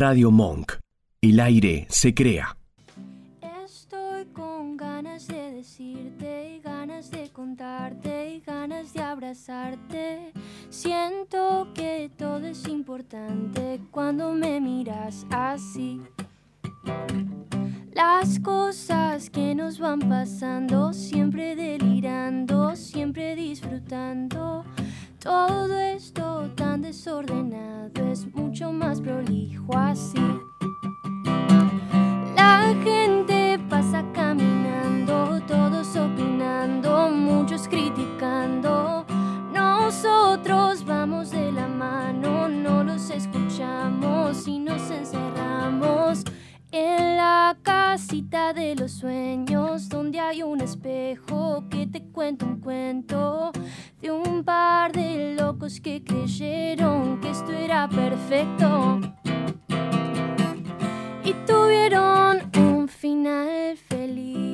Radio Monk. El aire se crea. Estoy con ganas de decirte ganas de contarte y ganas de abrazarte. Siento que todo es importante cuando me miras así. Las cosas que nos van pasando, siempre delirando, siempre disfrutando. Todo esto tan desordenado es mucho más prolijo así. La gente pasa caminando, todos opinando, muchos criticando. Nosotros vamos de la mano, no los escuchamos y nos encerramos en la casita de los sueños, donde hay un espejo te cuenta un cuento de un par de locos que creyeron que esto era perfecto y tuvieron un final feliz.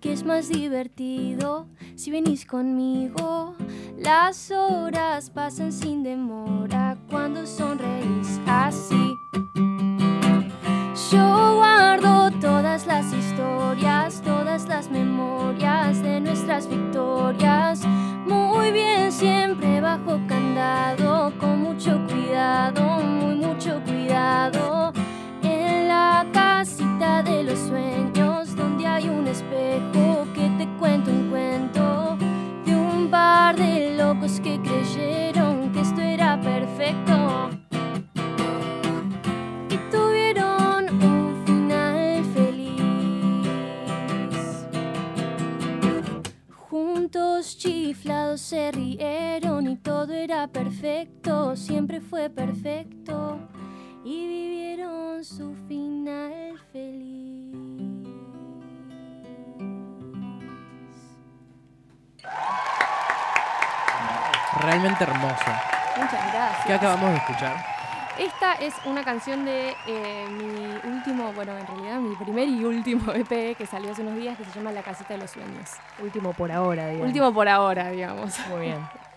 Que es más divertido si venís conmigo. Las horas pasan sin demora cuando sonreís así. Yo guardo todas las historias, todas las memorias fue perfecto. Y vivieron su final feliz. Realmente hermoso. Muchas gracias. ¿Qué acabamos de escuchar? Esta es una canción de eh, mi último, bueno, en realidad mi primer y último EP que salió hace unos días que se llama La Casita de los Sueños. Último por ahora, digamos. Último por ahora, digamos. Muy bien.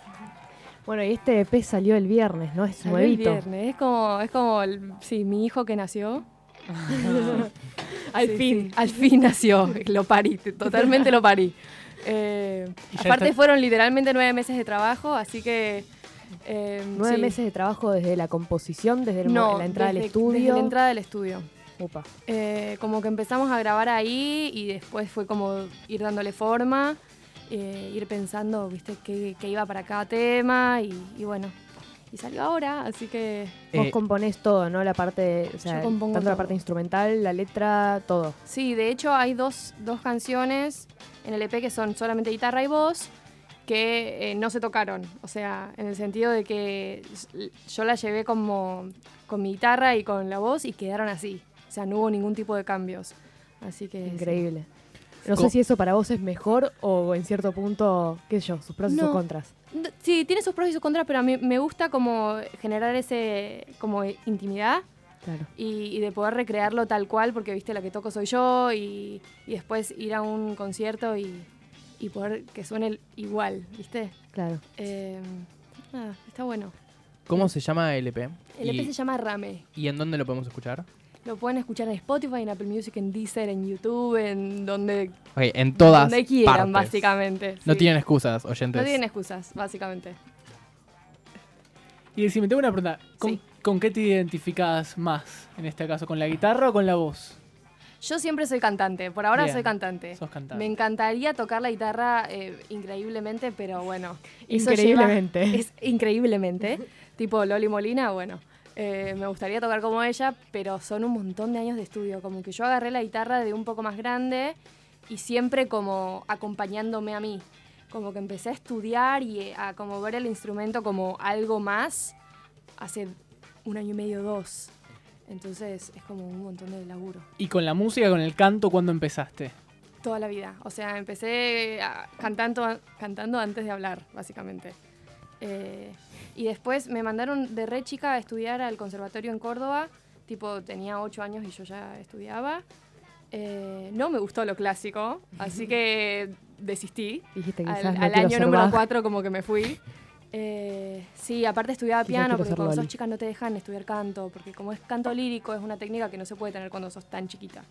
Bueno, y este EP salió el viernes, ¿no? Es Salió el nuevito. viernes. Es como, es como el- sí, mi hijo que nació. Al Sí, fin. sí, al fin nació. Lo parí, totalmente lo parí. Eh, aparte está- fueron literalmente nueve meses de trabajo, así que... eh, Nueve sí. meses de trabajo desde la composición, desde el No, la entrada desde- al estudio. Desde la entrada del estudio. Upa. Eh, como que empezamos a grabar ahí y después fue como ir dándole forma, eh, ir pensando, viste, qué, qué iba para cada tema y, y bueno, y salió ahora, así que Vos Eh, componés todo, ¿no? La parte, o sea, Yo compongo tanto la parte instrumental, la letra, todo. sí, de hecho hay dos, dos canciones en el EP que son solamente guitarra y voz que eh, no se tocaron, o sea, en el sentido de que yo la llevé como con mi guitarra y con la voz y quedaron así, o sea, no hubo ningún tipo de cambios, así que... sí. No sé si eso para vos es mejor o en cierto punto, qué sé yo, sus pros y sus contras. Sí, tiene sus pros y sus contras, pero a mí me gusta como generar ese como intimidad Claro. y, y de poder recrearlo tal cual, porque viste la que toco soy yo y, y después ir a un concierto y, y poder que suene igual, ¿viste? Claro. Eh, nada, está bueno. ¿Cómo se llama el EP? El EP y, se llama Rame. ¿Y en dónde lo podemos escuchar? Lo pueden escuchar en Spotify, en Apple Music, en Deezer, en YouTube, en donde, en todas donde quieran, partes. básicamente. No sí. tienen excusas, oyentes. no tienen excusas, básicamente. Y si me tengo una pregunta, ¿con, Sí. con qué te identificas más en este caso? ¿Con la guitarra o con la voz? Yo siempre soy cantante, por ahora Bien, soy cantante. Sos cantante. Me encantaría tocar la guitarra eh, increíblemente, pero bueno. lleva- Increíblemente. es increíblemente. tipo Loli Molina, bueno. Eh, me gustaría tocar como ella, pero son un montón de años de estudio. Como que yo agarré la guitarra de un poco más grande y siempre como acompañándome a mí. Como que empecé a estudiar y a como ver el instrumento como algo más hace un año y medio, dos. Entonces es como un montón de laburo. ¿Y con la música, con el canto, cuándo empezaste? Toda la vida. O sea, empecé cantando, cantando antes de hablar, básicamente. Eh, Y después me mandaron de re chica a estudiar al conservatorio en Córdoba. Tipo, tenía ocho años y yo ya estudiaba. Eh, no me gustó lo clásico, así que desistí. Dijiste Al, no al año número Bach. 4 como que me fui. Eh, sí, aparte estudiaba piano porque cuando sos chica no te dejan estudiar canto, porque como es canto lírico es una técnica que no se puede tener cuando sos tan chiquita.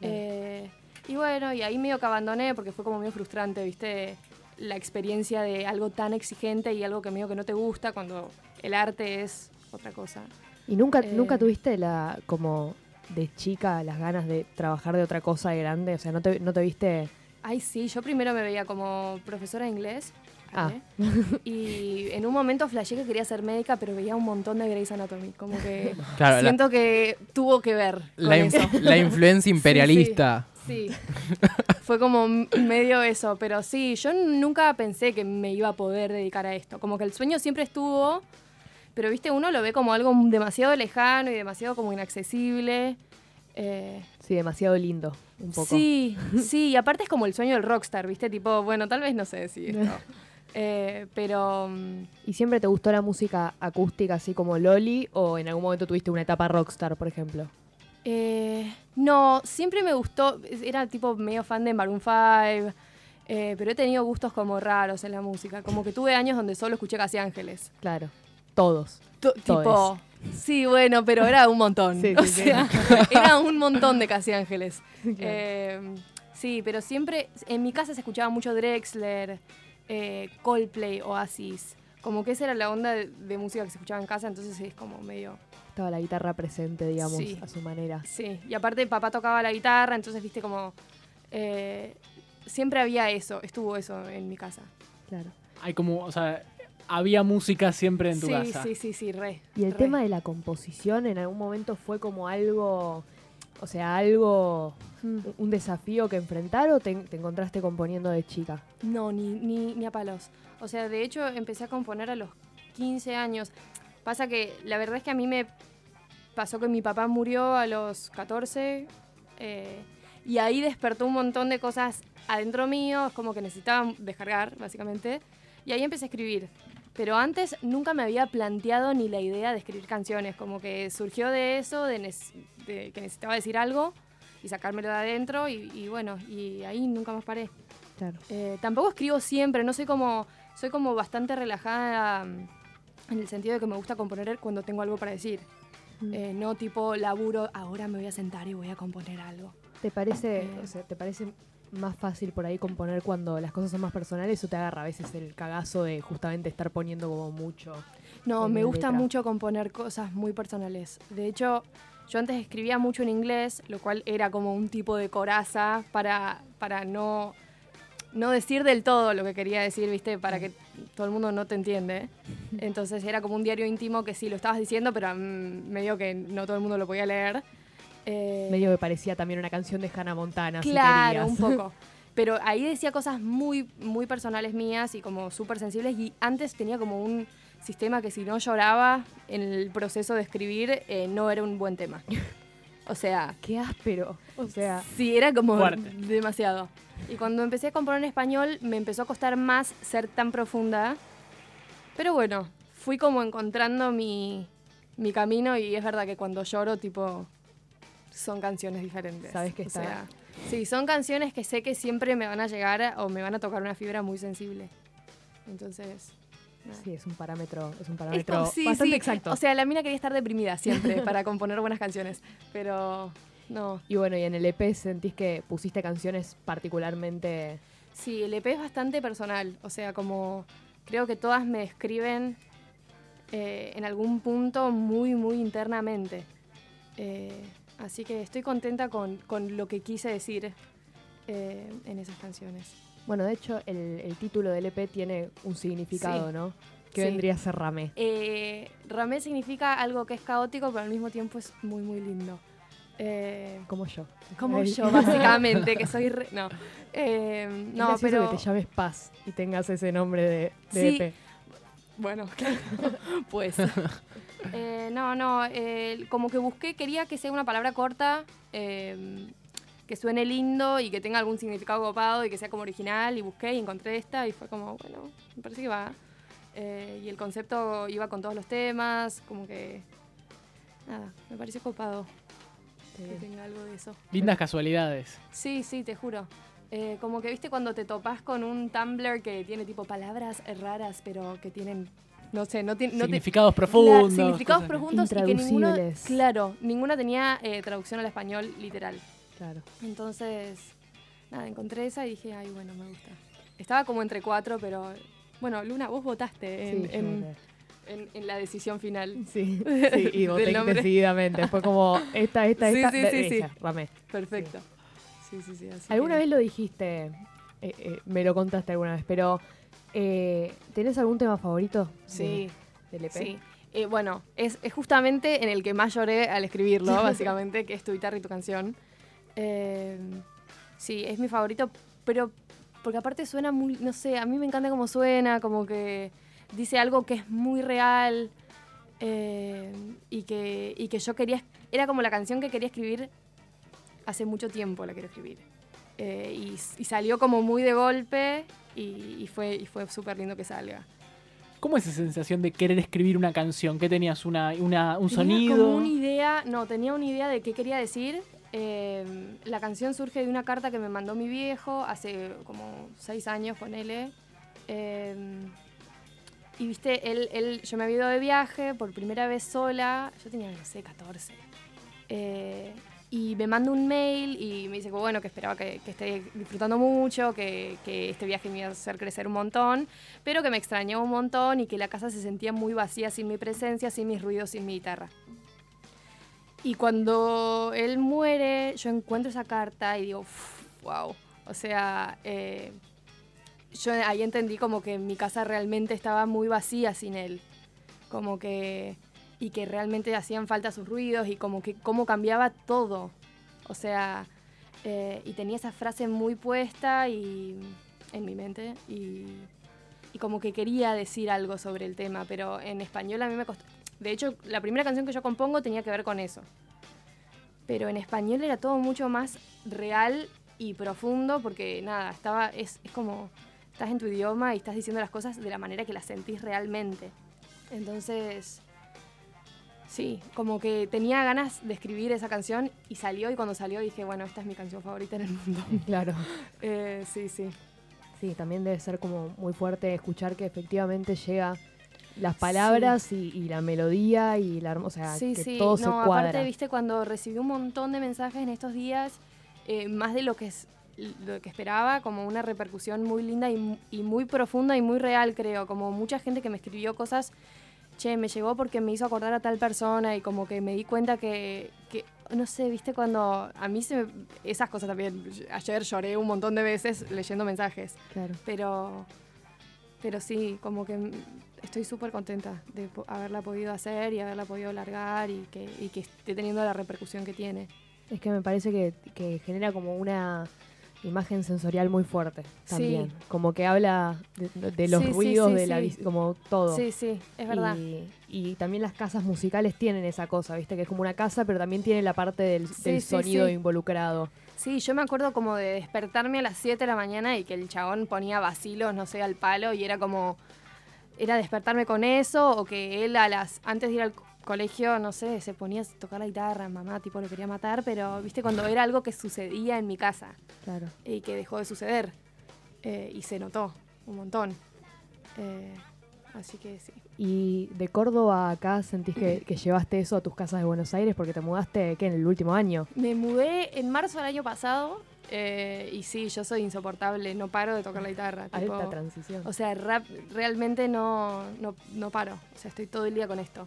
Eh, y bueno, y ahí medio que abandoné porque fue como medio frustrante, viste, la experiencia de algo tan exigente y algo que medio que no te gusta cuando el arte es otra cosa. ¿Y nunca, Eh, nunca tuviste la como de chica las ganas de trabajar de otra cosa de grande? O sea, ¿no te, no te viste...? Ay, sí, yo primero me veía como profesora de inglés. Ah. ¿eh? Y en un momento flashé que quería ser médica, pero veía un montón de Grey's Anatomy. Como que Claro, la, siento que tuvo que ver con la in- eso. la influencia imperialista. Sí, fue como medio eso, pero sí, yo nunca pensé que me iba a poder dedicar a esto. Como que el sueño siempre estuvo, pero viste, uno lo ve como algo demasiado lejano y demasiado como inaccesible. Eh, Sí, demasiado lindo, un poco. Sí, sí, y aparte es como el sueño del rockstar, viste, tipo, bueno, tal vez no sé si esto. Eh, pero mm, ¿Y siempre te gustó la música acústica así como Loli o en algún momento tuviste una etapa rockstar, por ejemplo? Eh, no, siempre me gustó, era tipo medio fan de Maroon 5, eh, pero he tenido gustos como raros en la música, como que tuve años donde solo escuché Casi Ángeles. Claro, todos. Tipo, sí, bueno, pero era un montón. Sí, o sí, era un montón de Casi Ángeles. Eh, sí, pero siempre, en mi casa se escuchaba mucho Drexler, eh, Coldplay, Oasis. Como que esa era la onda de, de música que se escuchaba en casa, entonces es como medio... Estaba la guitarra presente, digamos, Sí. a su manera. Sí, y aparte papá tocaba la guitarra, entonces viste como... eh, siempre había eso, estuvo eso en mi casa. Claro. Hay como, o sea, había música siempre en tu sí, casa. sí, sí, sí, re. ¿Y el re. tema de la composición en algún momento fue como algo, o sea, algo, Mm. un desafío que enfrentar o te, te encontraste componiendo de chica? No, ni, ni, ni a palos. O sea, de hecho empecé a componer a los 15 años. Pasa que la verdad es que a mí me pasó que mi papá murió a los 14 eh, y ahí despertó un montón de cosas adentro mío, es como que necesitaba descargar, básicamente. Y ahí empecé a escribir. Pero antes nunca me había planteado ni la idea de escribir canciones, como que surgió de eso, de, que necesitaba decir algo y sacármelo de adentro y, y bueno, y ahí nunca más paré. Claro. Eh, tampoco escribo siempre, no soy como, soy como bastante relajada en el sentido de que me gusta componer cuando tengo algo para decir. Mm. Eh, no tipo laburo, ahora me voy a sentar y voy a componer algo. ¿Te parece, Eh. o sea, ¿te parece más fácil por ahí componer cuando las cosas son más personales o te agarra a veces el cagazo de justamente estar poniendo como mucho? No, me gusta letra. mucho componer cosas muy personales. De hecho, yo antes escribía mucho en inglés, lo cual era como un tipo de coraza para, para no, no decir del todo lo que quería decir, ¿viste? Para que todo el mundo no te entiende. Entonces era como un diario íntimo que sí lo estabas diciendo, pero mm, medio que no todo el mundo lo podía leer. Eh, Medio que parecía también una canción de Hannah Montana. Claro, un poco. Pero ahí decía cosas muy, muy personales mías y como súper sensibles. Y antes tenía como un sistema que si no lloraba en el proceso de escribir, eh, no era un buen tema. O sea, Qué áspero. O sea, sí, era como Fuerte. demasiado. Y cuando empecé a componer en español, me empezó a costar más ser tan profunda. Pero bueno, fui como encontrando mi, mi camino y es verdad que cuando lloro, tipo, son canciones diferentes. Sabes que O está- sea, sí, son canciones que sé que siempre me van a llegar o me van a tocar una fibra muy sensible. Entonces... sí, es un parámetro, es un parámetro sí, bastante sí. exacto. O sea, la mina quería estar deprimida siempre para componer buenas canciones. Pero no. y bueno, y en el EP sentís que pusiste canciones particularmente... Sí, el EP es bastante personal. O sea, como creo que todas me describen eh, en algún punto muy, muy internamente. Eh, así que estoy contenta con, con lo que quise decir eh, en esas canciones. Bueno, de hecho, el, el título del EP tiene un significado, Sí. ¿no? Que Sí. vendría a ser Ramé. Eh, Ramé significa algo que es caótico, pero al mismo tiempo es muy, muy lindo. Eh, Como yo. como Ay. yo, básicamente, que soy re- No, Eh, no pero... que te llames Paz y tengas ese nombre de, de Sí. EP. Bueno, claro, pues. Eh, no, no, eh, como que busqué, quería que sea una palabra corta, eh, que suene lindo y que tenga algún significado copado y que sea como original. Y busqué y encontré esta y fue como, bueno, me parece que va. Eh, y el concepto iba con todos los temas, como que... Nada, me pareció copado que tenga algo de eso. Lindas casualidades. Sí, sí, te juro. Eh, como que viste cuando te topas con un Tumblr que tiene tipo palabras raras, pero que tienen, no sé, no tiene... No te- Significados Claro, profundos. significados cosas que- profundos y que Intraducibles. claro, ninguna tenía eh, traducción al español literal. Claro. Entonces, nada, encontré esa y dije, ay, bueno, me gusta. Estaba como entre cuatro, pero bueno, Luna, vos votaste en, Sí, en- voté. en- en la decisión final. Sí, sí, y voté decididamente. Fue como esta, esta, Sí, esta. sí, de- ramé. Perfecto. Sí, sí, sí. así ¿Alguna que- vez lo dijiste? eh, eh, me lo contaste alguna vez, pero eh, ¿tenés algún tema favorito? de- Sí, Del EP? sí. Eh, bueno, es, es justamente en el que más lloré al escribirlo, básicamente, que es tu guitarra y tu canción. Eh, sí, es mi favorito, pero porque aparte suena muy, no sé, a mí me encanta cómo suena, como que dice algo que es muy real eh, y, que, y que yo quería, era como la canción que quería escribir hace mucho tiempo, la quiero escribir. Eh, y, y salió como muy de golpe y, y fue, y fue súper lindo que salga. ¿Cómo es esa sensación de querer escribir una canción? ¿Qué tenías? Una, una, un Tenía sonido? como una idea, no, tenía una idea de qué quería decir. Eh, la canción surge de una carta que me mandó mi viejo hace como seis años con él. y viste, él, yo me había ido de viaje por primera vez sola, yo tenía, no sé, 14. Eh, y me manda un mail y me dice que bueno, que esperaba que, esté disfrutando mucho, que, este viaje me iba a hacer crecer un montón, pero que me extrañaba un montón y que la casa se sentía muy vacía sin mi presencia, sin mis ruidos, sin mi guitarra. Y cuando él muere, yo encuentro esa carta y digo, wow. O sea, eh, yo ahí entendí como que mi casa realmente estaba muy vacía sin él. Como que. Y que realmente hacían falta sus ruidos y como que cómo cambiaba todo. O sea, eh, y tenía esa frase muy puesta y en mi mente y, y como que quería decir algo sobre el tema, pero en español a mí me costó. De hecho, la primera canción que yo compongo tenía que ver con eso. Pero en español era todo mucho más real y profundo porque nada, estaba es, es como estás en tu idioma y estás diciendo las cosas de la manera que las sentís realmente. Entonces, sí, como que tenía ganas de escribir esa canción y salió y cuando salió dije, bueno, esta es mi canción favorita en el mundo. Claro. Eh, sí, sí. Sí, también debe ser como muy fuerte escuchar que efectivamente llega las palabras y, y la melodía y la o sea, sí, que sí. todo no, se cuadra. aparte, viste, cuando recibí un montón de mensajes en estos días, eh, más de lo que es lo que esperaba, como una repercusión muy linda y, y muy profunda y muy real, creo. Como mucha gente que me escribió cosas, che, me llegó porque me hizo acordar a tal persona y como que me di cuenta que, que no sé, viste, cuando a mí se me, esas cosas también, ayer lloré un montón de veces leyendo mensajes, Claro. pero, pero sí, como que estoy súper contenta de haberla podido hacer y haberla podido largar y que, y que esté teniendo la repercusión que tiene. Es que me parece que, que genera como una imagen sensorial muy fuerte también. Como que habla de, de los Sí, sí, ruidos, sí, de la sí. como todo. Sí, sí, es verdad. Y, y también las casas musicales tienen esa cosa, ¿viste? Que es como una casa, pero también tiene la parte del, Sí, del sí, sonido sí. involucrado. Sí, yo me acuerdo como de despertarme a las 7 de la mañana y que el chabón ponía vacilos, no sé, al palo y era como, era despertarme con eso o que él a las, antes de ir al co- colegio, no sé, se ponía a tocar la guitarra, mamá tipo lo quería matar, pero viste cuando era algo que sucedía en mi casa Claro. y que dejó de suceder eh, y se notó un montón. Eh, así que sí. Y de Córdoba acá sentís que, que llevaste eso a tus casas de Buenos Aires porque te mudaste, ¿qué? En el último año. Me mudé en marzo del año pasado eh, y sí, yo soy insoportable, no paro de tocar la guitarra. tipo, Alta transición. O sea, rap realmente no, no, no paro. O sea, estoy todo el día con esto.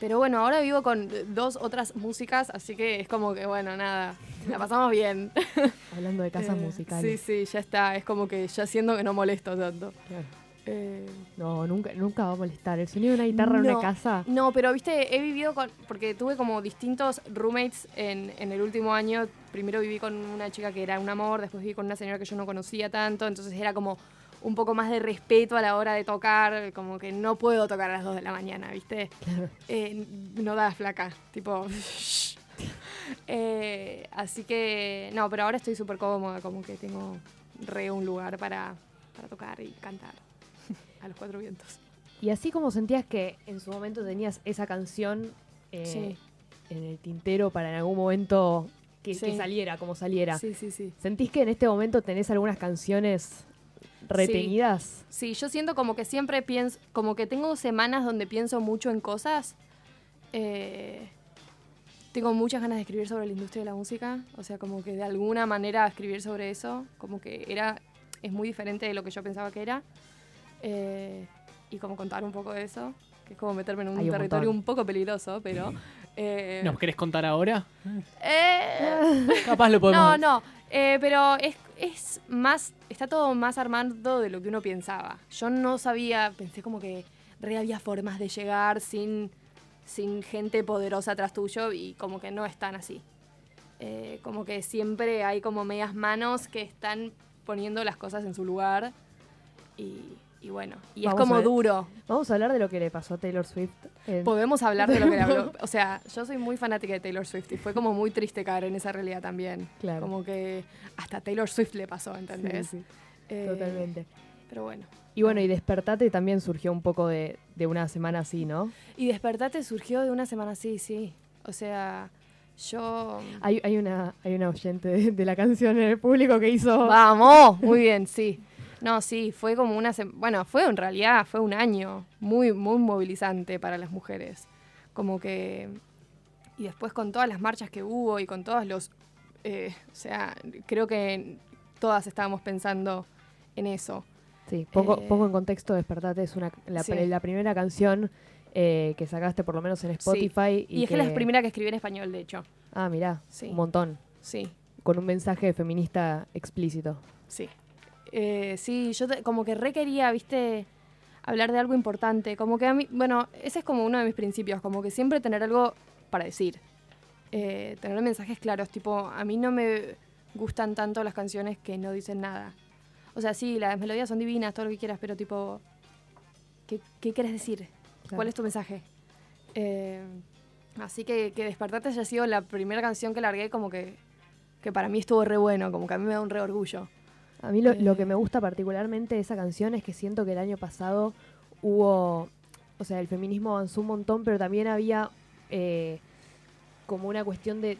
Pero bueno, ahora vivo con dos otras músicas, así que es como que, bueno, nada, la pasamos bien. Hablando de casas Eh, musicales. Sí, sí, ya está. Es como que ya siento que no molesto tanto. Claro. Eh, No, nunca, nunca va a molestar. El sonido de una guitarra en una casa. no, pero viste, he vivido con. Porque tuve como distintos roommates en, en el último año. Primero viví con una chica que era un amor, después viví con una señora que yo no conocía tanto. Entonces era como un poco más de respeto a la hora de tocar. Como que no puedo tocar a las 2 de la mañana, ¿viste? Claro. Eh, no da flaca, tipo. Eh, así que. No, pero ahora estoy súper cómoda, como que tengo re un lugar para, para tocar y cantar a los cuatro vientos. Y así como sentías que en su momento tenías esa canción eh, Sí. en el tintero para en algún momento que, Sí. que saliera, como saliera. Sí, sí, sí. ¿Sentís que en este momento tenés algunas canciones retenidas? Sí, yo siento como que siempre pienso, como que tengo semanas donde pienso mucho en cosas. Eh, tengo muchas ganas de escribir sobre la industria de la música, o sea, como que de alguna manera escribir sobre eso, como que era, es muy diferente de lo que yo pensaba que era. Eh, y como contar un poco de eso, que es como meterme en un Hay un territorio montón. un poco peligroso, pero... eh, ¿Nos querés contar ahora? eh, Capaz lo podemos. no, no, eh, pero es, es más, está todo más armado de lo que uno pensaba. Yo no sabía, pensé como que re había formas de llegar sin, sin gente poderosa atrás tuyo y como que no están así. Eh, como que siempre hay como medias manos que están poniendo las cosas en su lugar y, y bueno, y es como a ver. duro. Vamos a hablar de lo que le pasó a Taylor Swift. Podemos hablar de lo que le habló. O sea, yo soy muy fanática de Taylor Swift y fue como muy triste caer en esa realidad también. Claro. Como que hasta Taylor Swift le pasó, ¿entendés? Sí, sí, Eh, totalmente. Pero bueno. Y bueno, y Despertate también surgió un poco de, de una semana así, ¿no? Y Despertate surgió de una semana así, sí. O sea, yo... Hay, hay, una, hay una oyente de, de la canción en el público que hizo... ¡Vamos! Muy bien, sí. No, sí, fue como una... Bueno, fue en realidad, fue un año muy, muy movilizante para las mujeres. Como que... Y después con todas las marchas que hubo y con todos los... eh, o sea, creo que todas estábamos pensando en eso. Sí, pongo, Eh, pongo en contexto, Despertate es una, la, Sí. la primera canción eh, que sacaste por lo menos en Spotify. Y, es que la primera que escribí en español, de hecho. Ah, mirá, Sí. un montón. Sí, Con un mensaje feminista explícito. sí. Eh, sí, yo te- como que re quería, viste, hablar de algo importante. Como que a mí, bueno, ese es como uno de mis principios, como que siempre tener algo para decir. Eh, tener mensajes claros, tipo, a mí no me gustan tanto las canciones que no dicen nada. O sea, sí, las melodías son divinas, todo lo que quieras, pero tipo, ¿qué, qué quieres decir? Claro. ¿Cuál es tu mensaje? Eh, así que que Despertate haya sido la primera canción que largué, como que, que para mí estuvo re bueno, como que a mí me da un re orgullo. A mí lo, lo Eh. que me gusta particularmente de esa canción es que siento que el año pasado hubo, o sea, el feminismo avanzó un montón, pero también había eh, como una cuestión de,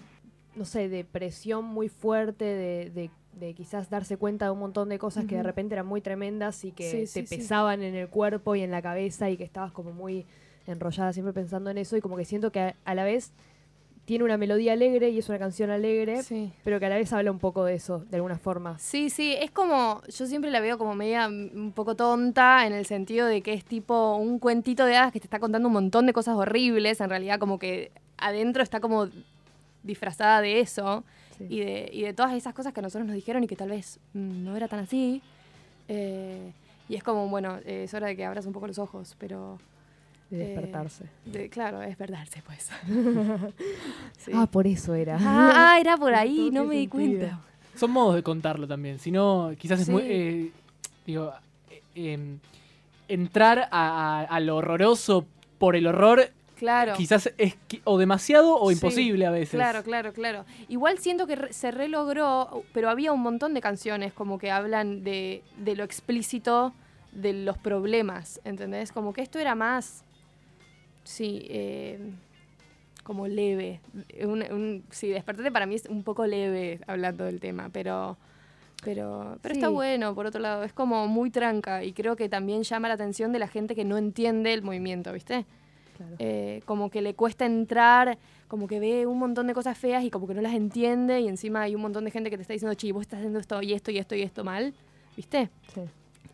no sé, de presión muy fuerte, de, de- de quizás darse cuenta de un montón de cosas que de repente eran muy tremendas y que Sí, te sí, sí. pesaban en el cuerpo y en la cabeza y que estabas como muy enrollada siempre pensando en eso y como que siento que a, a la vez tiene una melodía alegre y es una canción alegre, Sí. pero que a la vez habla un poco de eso, de alguna forma. Sí, sí, es como, yo siempre la veo como media un poco tonta en el sentido de que es tipo un cuentito de hadas que te está contando un montón de cosas horribles, en realidad como que adentro está como disfrazada de eso Sí. y de, y de todas esas cosas que a nosotros nos dijeron y que tal vez mm, no era tan así. Eh, y es como, bueno, eh, es hora de que abras un poco los ojos, pero... de eh, despertarse. de- claro, es despertarse, pues. Sí. Ah, por eso era. Ah, ah, era por ahí, no me di cuenta. Son modos de contarlo también. Si no, quizás es muy. eh, digo, eh, em, entrar a, a- a lo horroroso por el horror, Claro. quizás es o demasiado o Sí, imposible a veces. Claro, claro, claro. Igual siento que re- se relogró, pero había un montón de canciones como que hablan de, de lo explícito de los problemas, ¿entendés? Como que esto era más, sí, eh, como leve. Un, un- sí, Despertate para mí es un poco leve hablando del tema, pero... Pero, pero está bueno, por otro lado, es como muy tranca y creo que también llama la atención de la gente que no entiende el movimiento, ¿viste? Claro. eh, como que le cuesta entrar, como que ve un montón de cosas feas y como que no las entiende y encima hay un montón de gente que te está diciendo, che, vos estás haciendo esto y esto y esto y esto mal, ¿viste? Sí.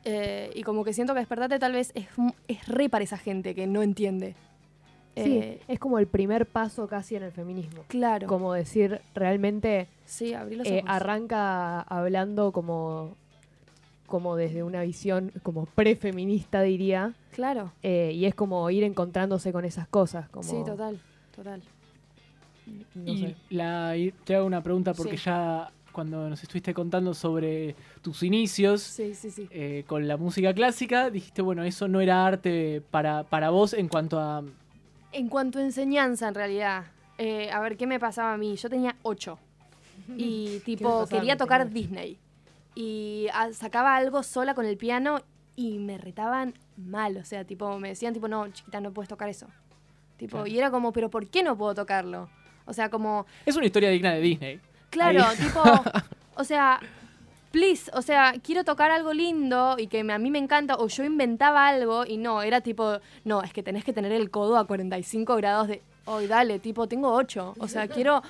Eh, y como que siento que despertate tal vez es, es re para esa gente que no entiende. Sí, Eh, es como el primer paso casi en el feminismo. claro. Como decir, realmente sí, abrí los eh, ojos. arranca hablando como, como desde una visión como prefeminista, diría. Claro. eh, y es como ir encontrándose con esas cosas. Como, Sí, total, total. no y sé. la, y te hago una pregunta porque Sí. ya cuando nos estuviste contando sobre tus inicios Sí, sí, sí. eh, con la música clásica, dijiste, bueno, eso no era arte para, para vos en cuanto a... En cuanto a enseñanza, en realidad, eh, a ver, ¿qué me pasaba a mí? Yo tenía ocho. Y tipo, quería tocar. Disney. Y ah, sacaba algo sola con el piano y me retaban mal, o sea, tipo, me decían, tipo, no, chiquita, no puedes tocar eso. Tipo, Claro. y era como, pero ¿por qué no puedo tocarlo? O sea, como, Es una historia digna de Disney. claro, Ahí. tipo, o sea, please, o sea, quiero tocar algo lindo y que me- a mí me encanta, o yo inventaba algo y no, era tipo, no, es que tenés que tener el codo a 45 grados de, hoy dale, tipo, tengo 8, o sea, quiero,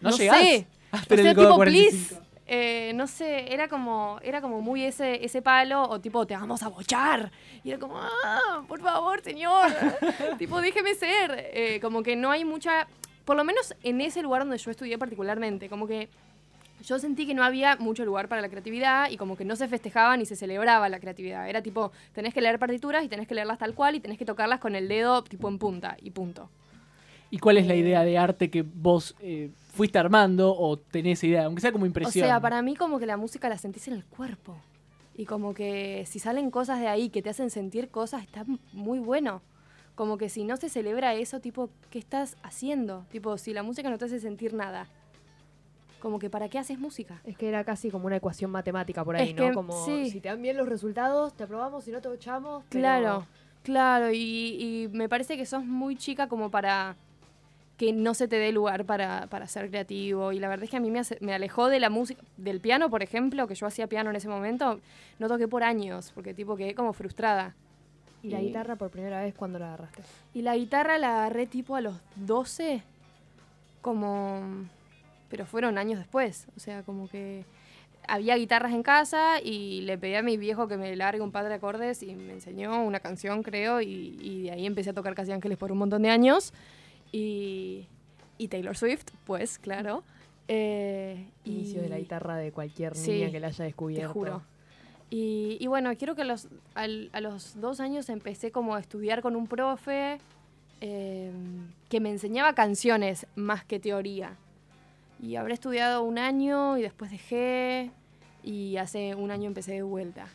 No no, llegás sé, o sea, tipo, 45. please, eh, no sé, era como, era como muy ese, ese palo, o tipo, te vamos a bochar. Y era como, ah, por favor, señor. tipo, déjeme ser. Eh, como que no hay mucha, por lo menos en ese lugar donde yo estudié particularmente, como que yo sentí que no había mucho lugar para la creatividad y como que no se festejaba ni se celebraba la creatividad. Era tipo, tenés que leer partituras y tenés que leerlas tal cual y tenés que tocarlas con el dedo tipo en punta y punto. ¿Y cuál es la idea de arte que vos eh, fuiste armando o tenés idea, aunque sea como impresión? O sea, para mí como que la música la sentís en el cuerpo. Y como que si salen cosas de ahí que te hacen sentir cosas, está muy bueno. Como que si no se celebra eso, tipo, ¿qué estás haciendo? Tipo, si la música no te hace sentir nada. Como que ¿para qué haces música? Es que era casi como una ecuación matemática por ahí, Es ¿no? que, Como sí. si te dan bien los resultados, te aprobamos, si no te echamos. pero- Claro, claro. Y, y me parece que sos muy chica como para que no se te dé lugar para, para ser creativo. Y la verdad es que a mí me, hace- me alejó de la música, del piano, por ejemplo, que yo hacía piano en ese momento, no toqué por años, porque tipo quedé como frustrada. ¿Y la Y- guitarra por primera vez cuando la agarraste? Y la guitarra la agarré tipo a los 12, como... Pero fueron años después, o sea, como que había guitarras en casa y le pedí a mi viejo que me largue un par de acordes y me enseñó una canción, creo, y, y de ahí empecé a tocar Casi Ángeles por un montón de años. Y, y Taylor Swift, pues, claro. Eh, Inicio de la guitarra de cualquier Sí, niña que la haya te descubierto. juro. Y, y bueno, quiero que a los, al- a los dos años empecé como a estudiar con un profe eh, que me enseñaba canciones más que teoría. Y habré estudiado un año y después dejé y hace un año empecé de vuelta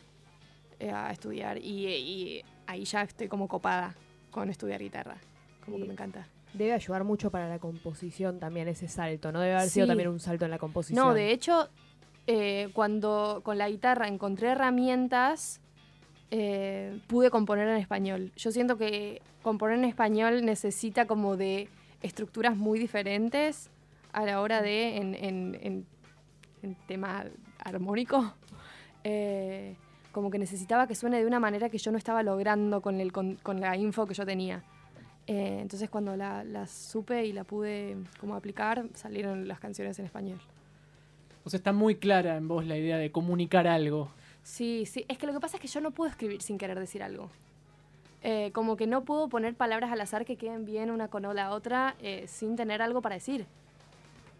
eh, a estudiar y, y ahí ya estoy como copada con estudiar guitarra. Como que me encanta. Debe ayudar mucho para la composición también ese salto, ¿no? Debe haber sido también un salto en la composición. No, de hecho, eh, cuando con la guitarra encontré herramientas, eh, pude componer en español. Yo siento que componer en español necesita como de estructuras muy diferentes a la hora de, en, en- en- en tema armónico, eh, como que necesitaba que suene de una manera que yo no estaba logrando con, el, con, con la info que yo tenía. Eh, entonces cuando la, la supe y la pude como aplicar, salieron las canciones en español. O sea, está muy clara en vos la idea de comunicar algo. Sí, sí. Es que lo que pasa es que yo no puedo escribir sin querer decir algo. Eh, como que no puedo poner palabras al azar que queden bien una con la otra eh, sin tener algo para decir.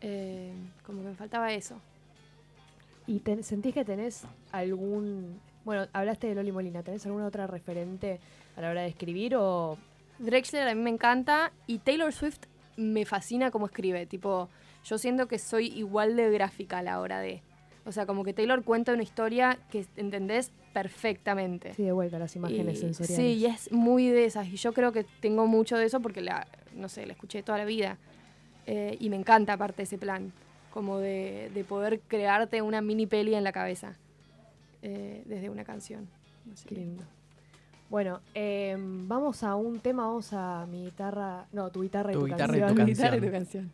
Eh, como que me faltaba eso. ¿Y te- sentís que tenés algún... Bueno, hablaste de Loli Molina, ¿tenés alguna otra referente a la hora de escribir o...? Drexler a mí me encanta y Taylor Swift me fascina cómo escribe. Tipo, yo siento que soy igual de gráfica a la hora de... O sea, como que Taylor cuenta una historia que entendés perfectamente. Sí, de vuelta, las imágenes Y- sensoriales. Sí, y es muy de esas. Y yo creo que tengo mucho de eso porque la, no sé, la escuché toda la vida. Eh, y me encanta aparte ese plan, como de, de poder crearte una mini peli en la cabeza eh, desde una canción. Así Qué que- lindo. Bueno, eh, vamos a un tema, vamos a mi guitarra... No, tu guitarra y Tu tu, guitarra y tu canción. canción. Guitarra y tu canción.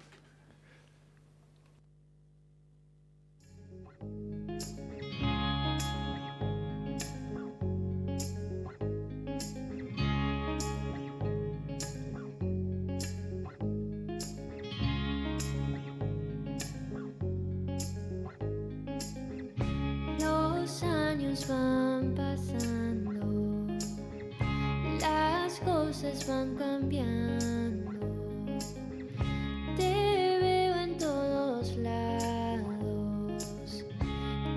Van pasando, las cosas van cambiando. Te veo en todos lados,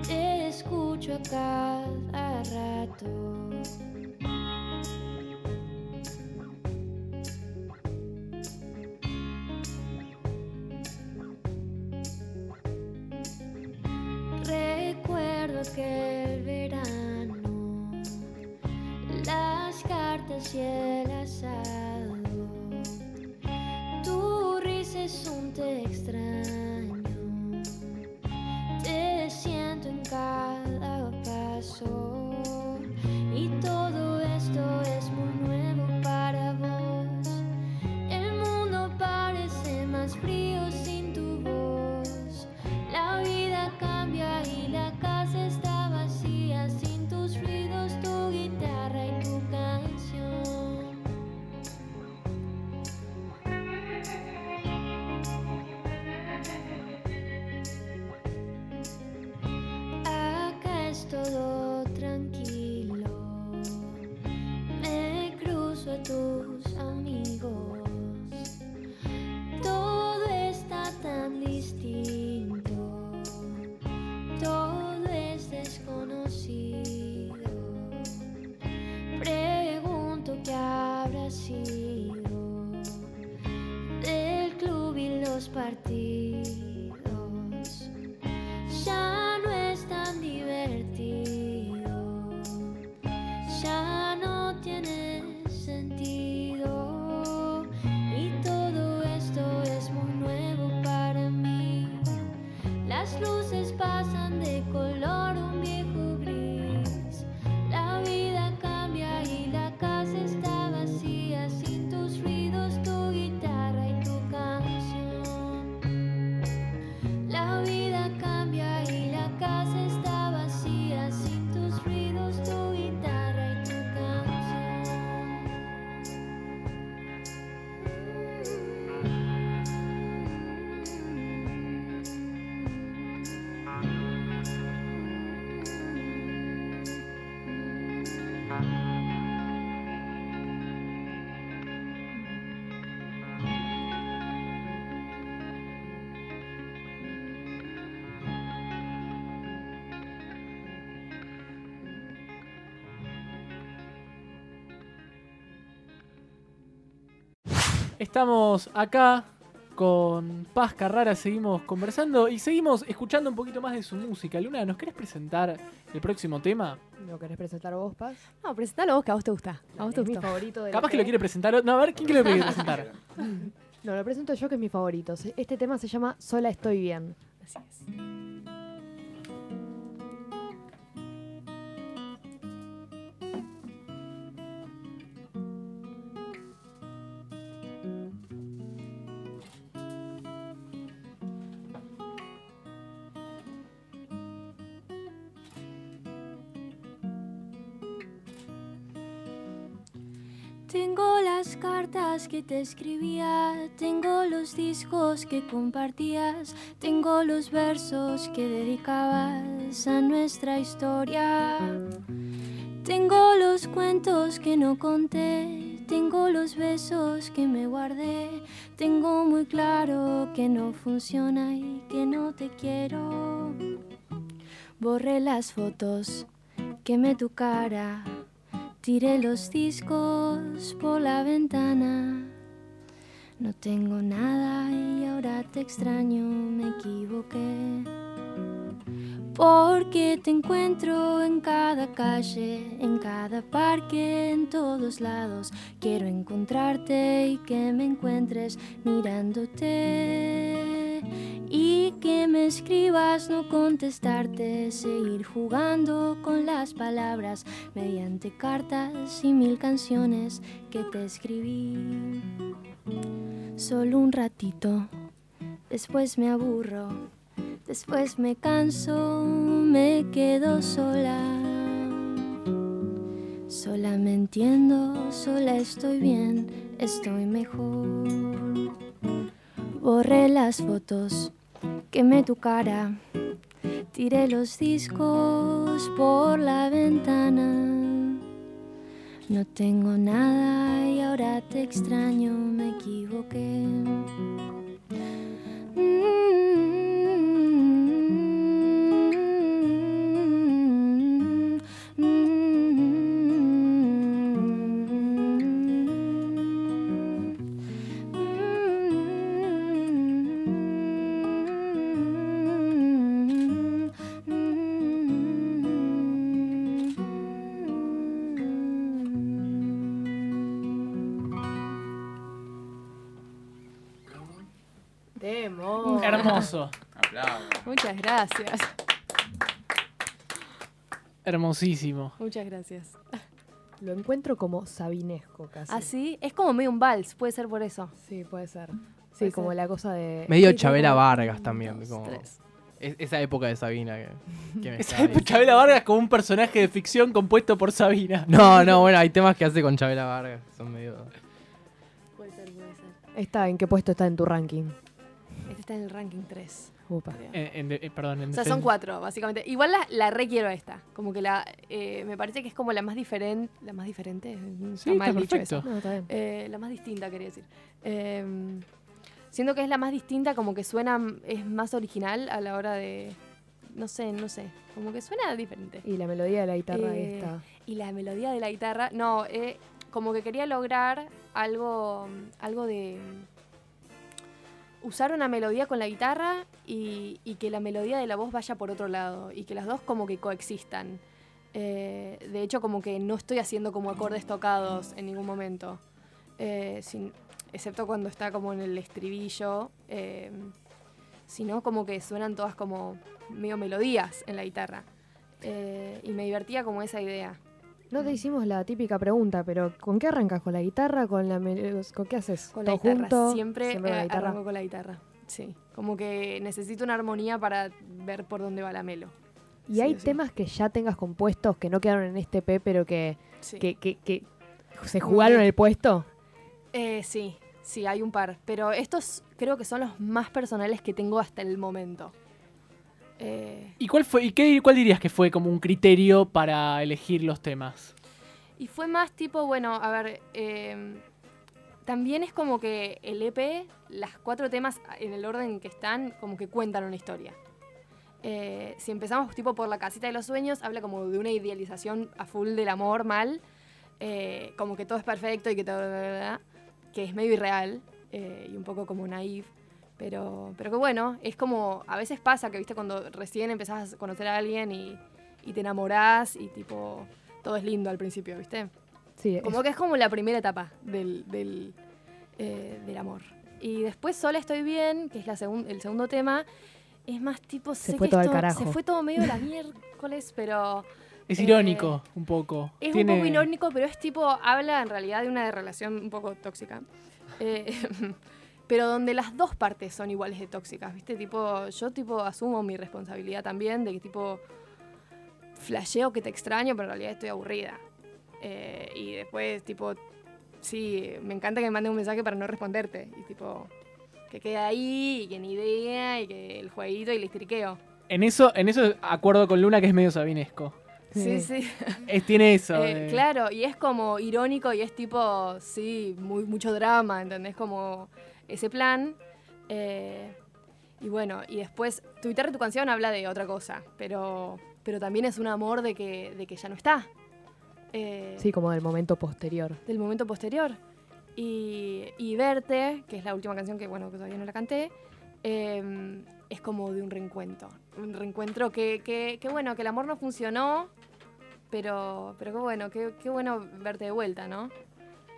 te escucho a cada rato. Recuerdo aquel verano, las cartas y el asado. Tu risa es un te extraño, Estamos acá con Paz Carrara, seguimos conversando y seguimos escuchando un poquito más de su música. Luna, ¿nos querés presentar el próximo tema? ¿Lo querés presentar vos, Paz? No, presentalo vos que a vos te gusta. A vos te es mi favorito de Capaz que lo quiere presentar. No, a ver, ¿quién quiere presentar? No, lo presento yo que es mi favorito. Este tema se llama Sola estoy bien. Que te escribía, tengo los discos que compartías, tengo los versos que dedicabas a nuestra historia. Tengo los cuentos que no conté, tengo los besos que me guardé, tengo muy claro que no funciona y que no te quiero. Borré las fotos, quemé tu cara. Tiré los discos por la ventana. No tengo nada y ahora te extraño, me equivoqué. Porque te encuentro en cada calle, en cada parque, en todos lados. Quiero encontrarte y que me encuentres mirándote. Y que me escribas, no contestarte, seguir jugando con las palabras mediante cartas y mil canciones que te escribí. Solo un ratito, después me aburro, después me canso, me quedo sola. Sola me entiendo, sola estoy bien, estoy mejor. Borré las fotos, quemé tu cara, tiré los discos por la ventana. No tengo nada y ahora te extraño, me equivoqué. Demo. Hermoso. Muchas gracias. Hermosísimo. Muchas gracias. Lo encuentro como sabinesco casi. Así, es como medio un vals, puede ser por eso. Sí, puede ser. Sí, Puede como ser. la cosa de... Medio Sí, Chabela como- Vargas también. Dos, como- tres. es- esa época de Sabina que, que me Esa es Chabela Vargas como un personaje de ficción compuesto por Sabina. No, no, bueno, hay temas que hace con Chabela Vargas. Son medio. Puede ser, puede ser. Está, ¿en qué puesto está en tu ranking? Está en el ranking 3. Upa. creo. Eh, en de- eh, perdón, en O sea, son cuatro, básicamente. Igual la, la requiero esta. Como que la. eh, me parece que es como la más diferente. ¿La más diferente? Sí, está mal dicho perfecto. eso. No, está bien. Eh, la más distinta, quería decir. Eh, siento que es la más distinta, como que suena. Es más original a la hora de. No sé, no sé. Como que suena diferente. Y la melodía de la guitarra Eh, está. Y la melodía de la guitarra. No, eh, como que quería lograr algo. Algo de. Usar una melodía con la guitarra y, que la melodía de la voz vaya por otro lado. Y que las dos como que coexistan. Eh, de hecho, como que no estoy haciendo como acordes tocados en ningún momento. Eh, excepto cuando está como en el estribillo. eh, sino como que suenan todas como medio melodías en la guitarra. Eh, y me divertía como esa idea. No te hicimos la típica pregunta, pero ¿con qué arrancas? ¿Con la guitarra? ¿Con la ¿Con qué haces? Con la ¿Todo guitarra, junto? siempre, la eh, guitarra. arranco con la guitarra. Sí, como que necesito una armonía para ver por dónde va la melo. ¿Y Sí hay sí. temas que ya tengas compuestos que no quedaron en este P, pero que, Sí. que, que- que se jugaron el puesto? Eh, sí, sí, hay un par. Pero estos creo que son los más personales que tengo hasta el momento. Eh, ¿Y cuál fue y qué, cuál dirías que fue como un criterio para elegir los temas? Y fue más tipo, bueno, a ver, eh, también es como que el EP, las cuatro temas en el orden en que están, como que cuentan una historia. Eh, si empezamos tipo por la casita de los sueños, habla como de una idealización a full del amor mal, eh, como que todo es perfecto y que todo, que es medio irreal eh, y un poco como naive. Pero, pero que bueno, es como, a veces pasa que, viste, cuando recién empezás a conocer a alguien y, y te enamorás y tipo, todo es lindo al principio, ¿viste? Sí, Como que es como la primera etapa del, del, eh, del amor. Y después Sola estoy bien, que es la segun- el segundo tema, es más tipo... Se sé fue que todo al esto- carajo. Se fue todo medio a la miércoles, pero... Es Eh, irónico, un poco. Es Tiene- un poco irónico, pero es tipo, habla en realidad de una relación un poco tóxica. Eh, pero donde las dos partes son iguales de tóxicas, ¿viste? Tipo, yo tipo asumo mi responsabilidad también de que tipo flasheo que te extraño, pero en realidad estoy aburrida. Eh, y después tipo, sí, me encanta que me mande un mensaje para no responderte. Y tipo, que quede ahí, y que ni idea, y que el jueguito y el estriqueo. En eso, en eso acuerdo con Luna que es medio sabinesco. Sí, Sí. sí. Es, tiene eso. Eh, de- Claro, y es como irónico y es tipo, sí, muy, mucho drama, ¿entendés? Como ese plan. Eh, y bueno, y después, tu guitarra y tu canción habla de otra cosa, pero, pero también es un amor de que, de que ya no está. Eh, Sí, como del momento posterior. Del momento posterior. Y, y Verte, que es la última canción que, bueno, que todavía no la canté, eh, es como de un reencuentro. Un reencuentro que, que, que, bueno, que el amor no funcionó, pero, pero qué bueno, qué, bueno verte de vuelta, ¿no?